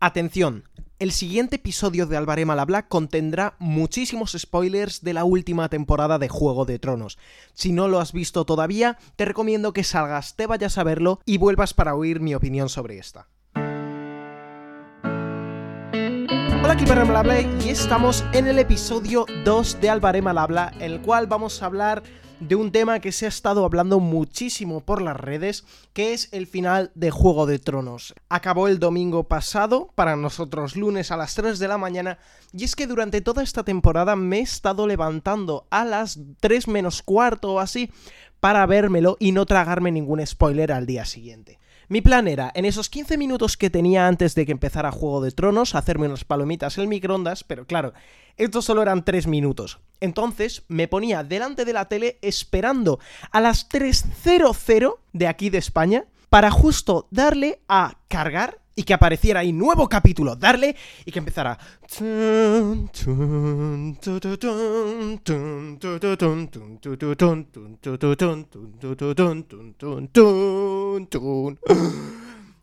Atención, el siguiente episodio de Alvaré Malabla contendrá muchísimos spoilers de la última temporada de Juego de Tronos. Si no lo has visto todavía, te recomiendo que salgas, te vayas a verlo y vuelvas para oír mi opinión sobre esta. Hola, aquí Malabla y estamos en el episodio 2 de Alvaré Malabla, en el cual vamos a hablar de un tema que se ha estado hablando muchísimo por las redes, que es el final de Juego de Tronos. Acabó el domingo pasado, para nosotros lunes a las 3 de la mañana, y es que durante toda esta temporada me he estado levantando a las 3 menos cuarto o así para vérmelo y no tragarme ningún spoiler al día siguiente. Mi plan era, en esos 15 minutos que tenía antes de que empezara Juego de Tronos, hacerme unas palomitas en microondas, pero claro, estos solo eran 3 minutos. Entonces me ponía delante de la tele esperando a las 3.00 de aquí de España para justo darle a cargar y que apareciera ahí nuevo capítulo, darle y que empezara.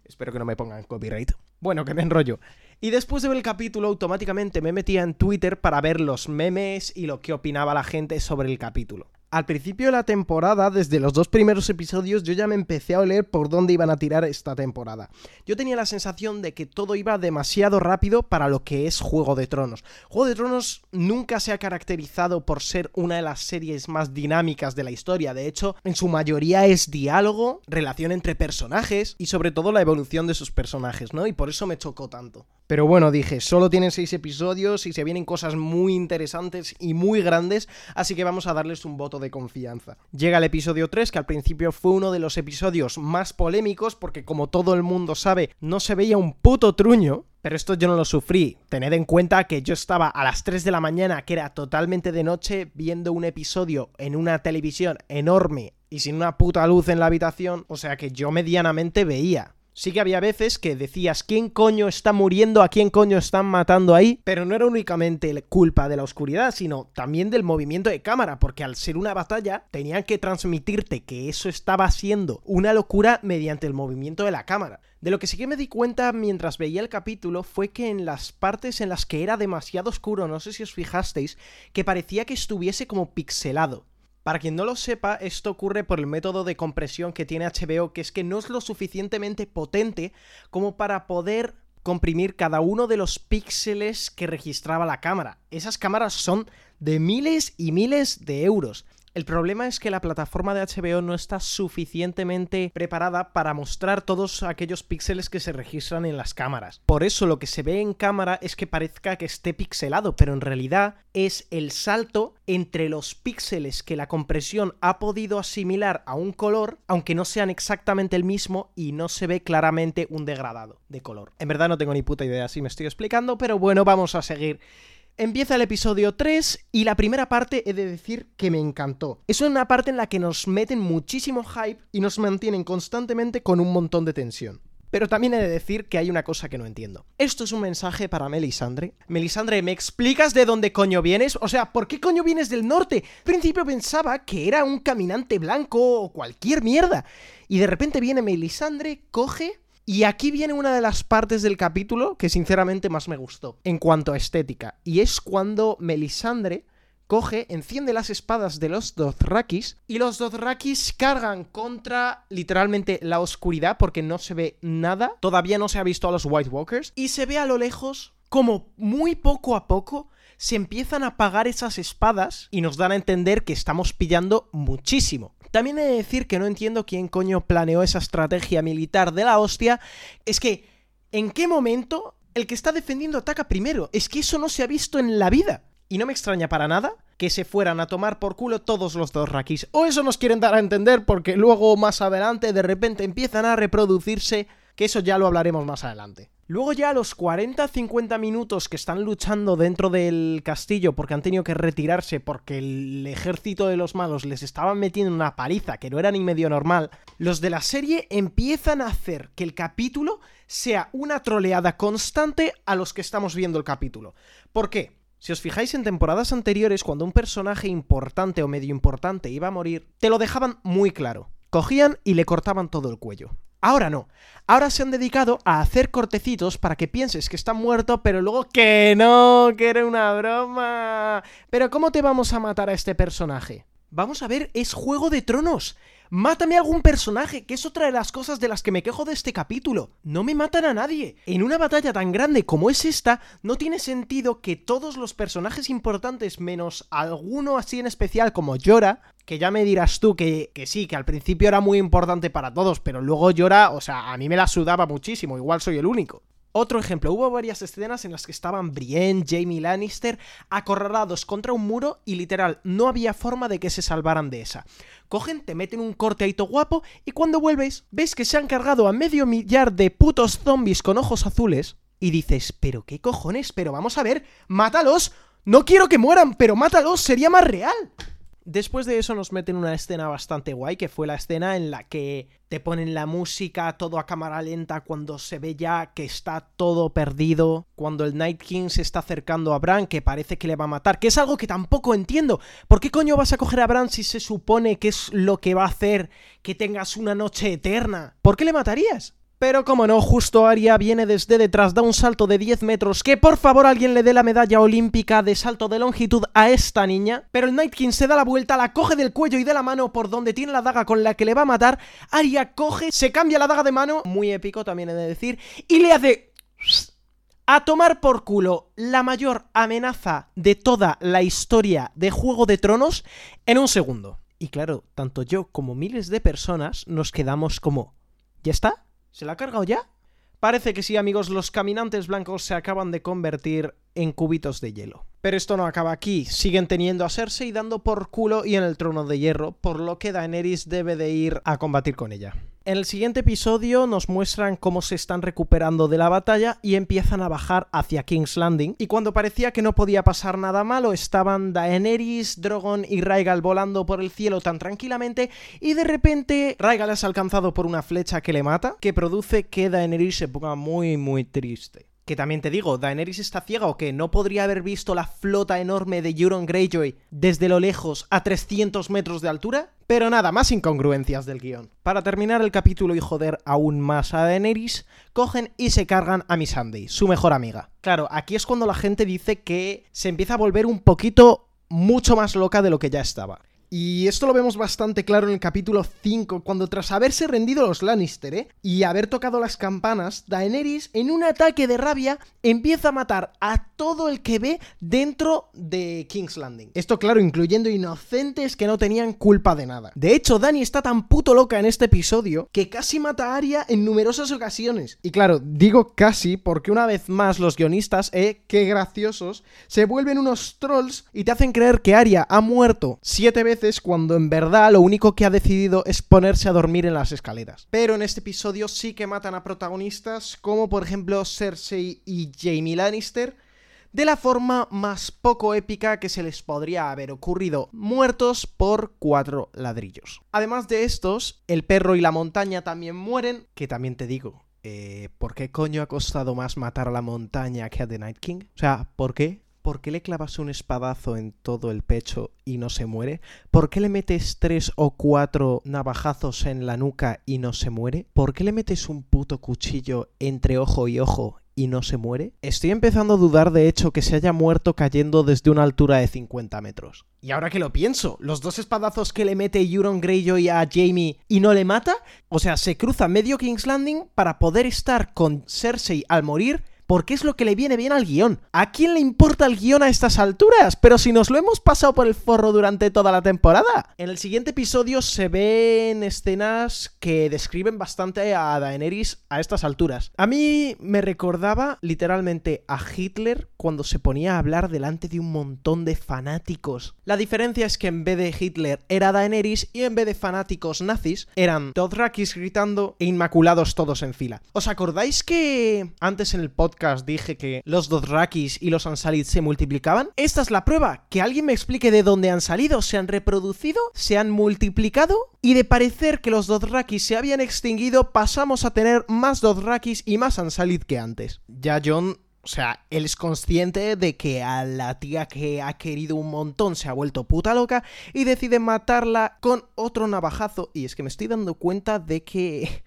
Espero que no me pongan copyright. Bueno, que me enrollo. Y después de ver el capítulo, automáticamente me metía en Twitter para ver los memes y lo que opinaba la gente sobre el capítulo. Al principio de la temporada, desde los dos primeros episodios, yo ya me empecé a oler por dónde iban a tirar esta temporada. Yo tenía la sensación de que todo iba demasiado rápido para lo que es Juego de Tronos. Juego de Tronos nunca se ha caracterizado por ser una de las series más dinámicas de la historia. De hecho, en su mayoría es diálogo, relación entre personajes y sobre todo la evolución de sus personajes, ¿no? Y por eso me chocó tanto. Pero bueno, dije, solo tienen seis episodios y se vienen cosas muy interesantes y muy grandes, así que vamos a darles un voto de confianza. Llega el episodio 3, que al principio fue uno de los episodios más polémicos, porque como todo el mundo sabe, no se veía un puto truño. Pero esto yo no lo sufrí. Tened en cuenta que yo estaba a las 3 de la mañana, que era totalmente de noche, viendo un episodio en una televisión enorme y sin una puta luz en la habitación, o sea que yo medianamente veía. Sí que había veces que decías quién coño está muriendo, a quién coño están matando ahí, pero no era únicamente culpa de la oscuridad, sino también del movimiento de cámara, porque al ser una batalla tenían que transmitirte que eso estaba siendo una locura mediante el movimiento de la cámara. De lo que sí que me di cuenta mientras veía el capítulo fue que en las partes en las que era demasiado oscuro, no sé si os fijasteis, que parecía que estuviese como pixelado. Para quien no lo sepa, esto ocurre por el método de compresión que tiene HBO, que es que no es lo suficientemente potente como para poder comprimir cada uno de los píxeles que registraba la cámara. Esas cámaras son de miles y miles de euros. El problema es que la plataforma de HBO no está suficientemente preparada para mostrar todos aquellos píxeles que se registran en las cámaras. Por eso lo que se ve en cámara es que parezca que esté pixelado, pero en realidad es el salto entre los píxeles que la compresión ha podido asimilar a un color, aunque no sean exactamente el mismo y no se ve claramente un degradado de color. En verdad no tengo ni puta idea si me estoy explicando, pero bueno, vamos a seguir Empieza el episodio 3 y la primera parte he de decir que me encantó. Es una parte en la que nos meten muchísimo hype y nos mantienen constantemente con un montón de tensión. Pero también he de decir que hay una cosa que no entiendo. Esto es un mensaje para Melisandre. Melisandre, ¿me explicas de dónde coño vienes? O sea, ¿por qué coño vienes del norte? Al principio pensaba que era un caminante blanco o cualquier mierda. Y de repente viene Melisandre, coge y aquí viene una de las partes del capítulo que sinceramente más me gustó en cuanto a estética. Y es cuando Melisandre coge, enciende las espadas de los Dothrakis y los Dothrakis cargan contra literalmente la oscuridad porque no se ve nada. Todavía no se ha visto a los White Walkers y se ve a lo lejos como muy poco a poco se empiezan a apagar esas espadas y nos dan a entender que estamos pillando muchísimo. También he de decir que no entiendo quién coño planeó esa estrategia militar de la hostia. Es que, ¿en qué momento el que está defendiendo ataca primero? Es que eso no se ha visto en la vida. Y no me extraña para nada que se fueran a tomar por culo todos los dos rakis. O eso nos quieren dar a entender porque luego más adelante de repente empiezan a reproducirse, que eso ya lo hablaremos más adelante. Luego ya a los 40-50 minutos que están luchando dentro del castillo porque han tenido que retirarse porque el ejército de los magos les estaban metiendo una paliza que no era ni medio normal, los de la serie empiezan a hacer que el capítulo sea una troleada constante a los que estamos viendo el capítulo. ¿Por qué? Si os fijáis en temporadas anteriores, cuando un personaje importante o medio importante iba a morir, te lo dejaban muy claro. Cogían y le cortaban todo el cuello. Ahora no. Ahora se han dedicado a hacer cortecitos para que pienses que está muerto, pero luego que no, que era una broma. Pero ¿cómo te vamos a matar a este personaje? Vamos a ver, es Juego de Tronos. Mátame algún personaje, que es otra de las cosas de las que me quejo de este capítulo. No me matan a nadie. En una batalla tan grande como es esta, no tiene sentido que todos los personajes importantes, menos alguno así en especial como Yora, que ya me dirás tú que, que, sí, que al principio era muy importante para todos, pero luego Yora, o sea, a mí me la sudaba muchísimo, igual soy el único. Otro ejemplo, hubo varias escenas en las que estaban Brienne, Jamie Lannister acorralados contra un muro y literal no había forma de que se salvaran de esa. Cogen, te meten un corteadito guapo y cuando vuelves ves que se han cargado a medio millar de putos zombies con ojos azules y dices, pero qué cojones, pero vamos a ver, mátalos, no quiero que mueran, pero mátalos, sería más real. Después de eso nos meten una escena bastante guay, que fue la escena en la que te ponen la música todo a cámara lenta cuando se ve ya que está todo perdido, cuando el Night King se está acercando a Bran, que parece que le va a matar, que es algo que tampoco entiendo. ¿Por qué coño vas a coger a Bran si se supone que es lo que va a hacer que tengas una noche eterna? ¿Por qué le matarías? Pero como no, justo Aria viene desde detrás, da un salto de 10 metros, que por favor alguien le dé la medalla olímpica de salto de longitud a esta niña. Pero el Night King se da la vuelta, la coge del cuello y de la mano por donde tiene la daga con la que le va a matar. Aria coge, se cambia la daga de mano, muy épico también he de decir, y le hace... A tomar por culo la mayor amenaza de toda la historia de Juego de Tronos en un segundo. Y claro, tanto yo como miles de personas nos quedamos como... ¿Ya está? ¿Se la ha cargado ya? Parece que sí, amigos, los caminantes blancos se acaban de convertir en cubitos de hielo. Pero esto no acaba aquí, siguen teniendo a Cersei dando por culo y en el trono de hierro, por lo que Daenerys debe de ir a combatir con ella. En el siguiente episodio nos muestran cómo se están recuperando de la batalla y empiezan a bajar hacia King's Landing. Y cuando parecía que no podía pasar nada malo, estaban Daenerys, Drogon y Rhaegal volando por el cielo tan tranquilamente y de repente Rhaegal es alcanzado por una flecha que le mata, que produce que Daenerys se ponga muy muy triste. Que también te digo, Daenerys está ciega o que no podría haber visto la flota enorme de Euron Greyjoy desde lo lejos a 300 metros de altura. Pero nada, más incongruencias del guion. Para terminar el capítulo y joder aún más a Daenerys, cogen y se cargan a Missandei, su mejor amiga. Claro, aquí es cuando la gente dice que se empieza a volver un poquito mucho más loca de lo que ya estaba. Y esto lo vemos bastante claro en el capítulo 5, cuando tras haberse rendido los Lannister, ¿eh? Y haber tocado las campanas, Daenerys, en un ataque de rabia, empieza a matar a todo el que ve dentro de King's Landing. Esto, claro, incluyendo inocentes que no tenían culpa de nada. De hecho, Dani está tan puto loca en este episodio que casi mata a Arya en numerosas ocasiones. Y claro, digo casi porque una vez más los guionistas, eh, qué graciosos, se vuelven unos trolls y te hacen creer que Arya ha muerto siete veces cuando en verdad lo único que ha decidido es ponerse a dormir en las escaleras. Pero en este episodio sí que matan a protagonistas como por ejemplo Cersei y Jaime Lannister de la forma más poco épica que se les podría haber ocurrido, muertos por cuatro ladrillos. Además de estos, el perro y la montaña también mueren, que también te digo, eh, ¿por qué coño ha costado más matar a la montaña que a The Night King? O sea, ¿por qué? ¿Por qué le clavas un espadazo en todo el pecho y no se muere? ¿Por qué le metes tres o cuatro navajazos en la nuca y no se muere? ¿Por qué le metes un puto cuchillo entre ojo y ojo y no se muere? Estoy empezando a dudar de hecho que se haya muerto cayendo desde una altura de 50 metros. Y ahora que lo pienso, los dos espadazos que le mete Euron Greyjoy a Jamie y no le mata, o sea, se cruza medio King's Landing para poder estar con Cersei al morir porque es lo que le viene bien al guion. ¿A quién le importa el guion a estas alturas? Pero si nos lo hemos pasado por el forro durante toda la temporada. En el siguiente episodio se ven escenas que describen bastante a Daenerys a estas alturas. A mí me recordaba literalmente a Hitler cuando se ponía a hablar delante de un montón de fanáticos. La diferencia es que en vez de Hitler era Daenerys y en vez de fanáticos nazis eran Dothrakis gritando e Inmaculados todos en fila. ¿Os acordáis que antes en el podcast dije que los Dothrakis y los Ansalid se multiplicaban? Esta es la prueba, que alguien me explique de dónde han salido, se han reproducido, se han multiplicado y de parecer que los Dothrakis se habían extinguido pasamos a tener más Dothrakis y más Ansalid que antes. Ya John o sea, él es consciente de que a la tía que ha querido un montón se ha vuelto puta loca y decide matarla con otro navajazo. Y es que me estoy dando cuenta de que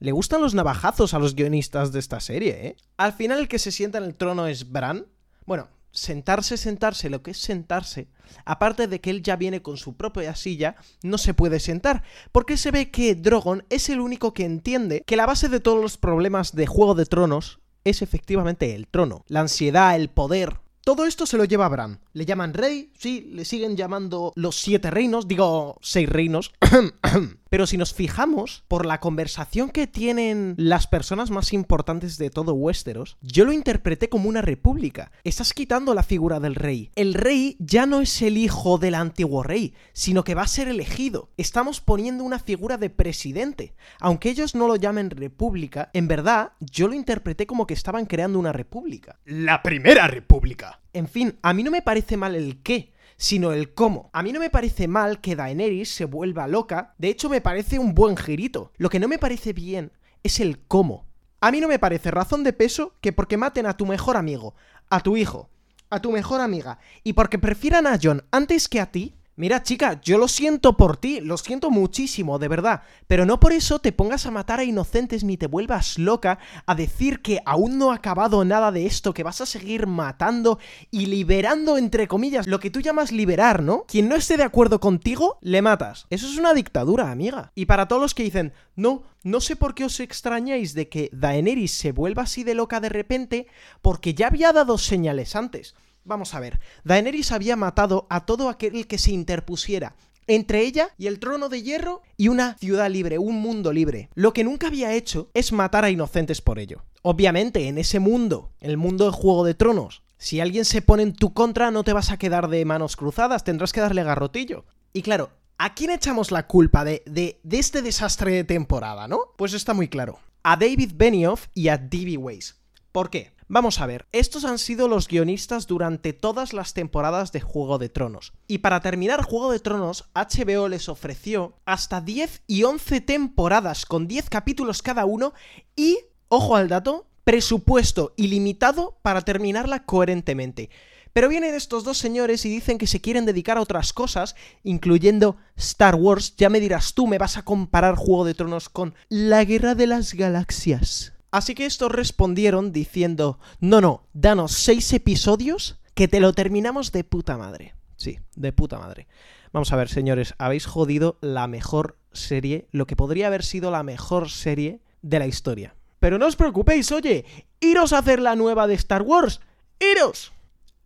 Le gustan los navajazos a los guionistas de esta serie, ¿eh? Al final el que se sienta en el trono es Bran. Bueno, sentarse, sentarse, lo que es sentarse, aparte de que él ya viene con su propia silla, no se puede sentar, porque se ve que Drogon es el único que entiende que la base de todos los problemas de Juego de Tronos es efectivamente el trono, la ansiedad, el poder, todo esto se lo lleva a Bran. Le llaman rey, sí, le siguen llamando los siete reinos, digo, seis reinos. Pero si nos fijamos por la conversación que tienen las personas más importantes de todo Westeros, yo lo interpreté como una república. Estás quitando la figura del rey. El rey ya no es el hijo del antiguo rey, sino que va a ser elegido. Estamos poniendo una figura de presidente. Aunque ellos no lo llamen república, en verdad yo lo interpreté como que estaban creando una república. La primera república. En fin, a mí no me parece mal el qué, sino el cómo. A mí no me parece mal que Daenerys se vuelva loca, de hecho me parece un buen girito. Lo que no me parece bien es el cómo. A mí no me parece razón de peso que porque maten a tu mejor amigo, a tu hijo, a tu mejor amiga, y porque prefieran a John antes que a ti, Mira, chica, yo lo siento por ti, lo siento muchísimo, de verdad, pero no por eso te pongas a matar a inocentes ni te vuelvas loca a decir que aún no ha acabado nada de esto, que vas a seguir matando y liberando, entre comillas, lo que tú llamas liberar, ¿no? Quien no esté de acuerdo contigo, le matas. Eso es una dictadura, amiga. Y para todos los que dicen, no, no sé por qué os extrañáis de que Daenerys se vuelva así de loca de repente, porque ya había dado señales antes. Vamos a ver, Daenerys había matado a todo aquel que se interpusiera entre ella y el trono de hierro y una ciudad libre, un mundo libre. Lo que nunca había hecho es matar a inocentes por ello. Obviamente, en ese mundo, el mundo de Juego de Tronos, si alguien se pone en tu contra no te vas a quedar de manos cruzadas, tendrás que darle garrotillo. Y claro, ¿a quién echamos la culpa de, de, de este desastre de temporada, no? Pues está muy claro. A David Benioff y a D.B. Weiss. ¿Por qué? Vamos a ver, estos han sido los guionistas durante todas las temporadas de Juego de Tronos. Y para terminar Juego de Tronos, HBO les ofreció hasta 10 y 11 temporadas con 10 capítulos cada uno y, ojo al dato, presupuesto ilimitado para terminarla coherentemente. Pero vienen estos dos señores y dicen que se quieren dedicar a otras cosas, incluyendo Star Wars. Ya me dirás tú, me vas a comparar Juego de Tronos con la Guerra de las Galaxias. Así que estos respondieron diciendo, no, no, danos seis episodios que te lo terminamos de puta madre. Sí, de puta madre. Vamos a ver, señores, habéis jodido la mejor serie, lo que podría haber sido la mejor serie de la historia. Pero no os preocupéis, oye, iros a hacer la nueva de Star Wars. ¡Iros!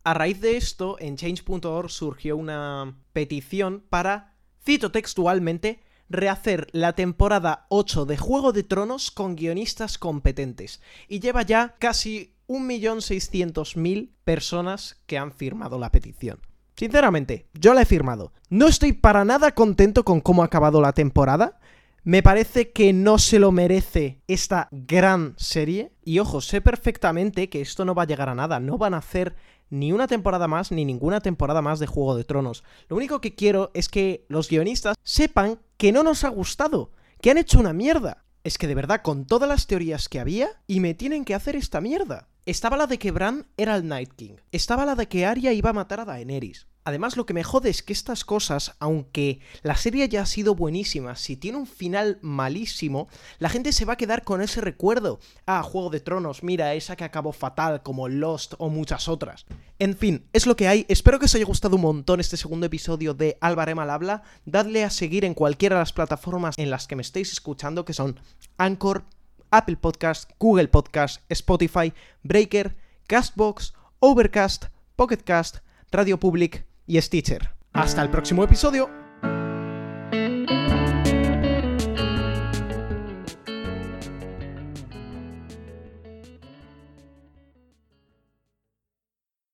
A raíz de esto, en change.org surgió una petición para, cito textualmente, rehacer la temporada 8 de Juego de Tronos con guionistas competentes. Y lleva ya casi 1.600.000 personas que han firmado la petición. Sinceramente, yo la he firmado. No estoy para nada contento con cómo ha acabado la temporada. Me parece que no se lo merece esta gran serie. Y ojo, sé perfectamente que esto no va a llegar a nada. No van a hacer ni una temporada más ni ninguna temporada más de Juego de Tronos. Lo único que quiero es que los guionistas sepan que no nos ha gustado, que han hecho una mierda. Es que de verdad, con todas las teorías que había, y me tienen que hacer esta mierda. Estaba la de que Bran era el Night King. Estaba la de que Arya iba a matar a Daenerys. Además, lo que me jode es que estas cosas, aunque la serie ya ha sido buenísima, si tiene un final malísimo, la gente se va a quedar con ese recuerdo. Ah, Juego de Tronos, mira, esa que acabó fatal, como Lost o muchas otras. En fin, es lo que hay. Espero que os haya gustado un montón este segundo episodio de Álvaro al habla. Dadle a seguir en cualquiera de las plataformas en las que me estéis escuchando, que son Anchor, Apple Podcast, Google Podcast, Spotify, Breaker, Castbox, Overcast, Pocketcast, Radio Public y Stitcher. Hasta el próximo episodio.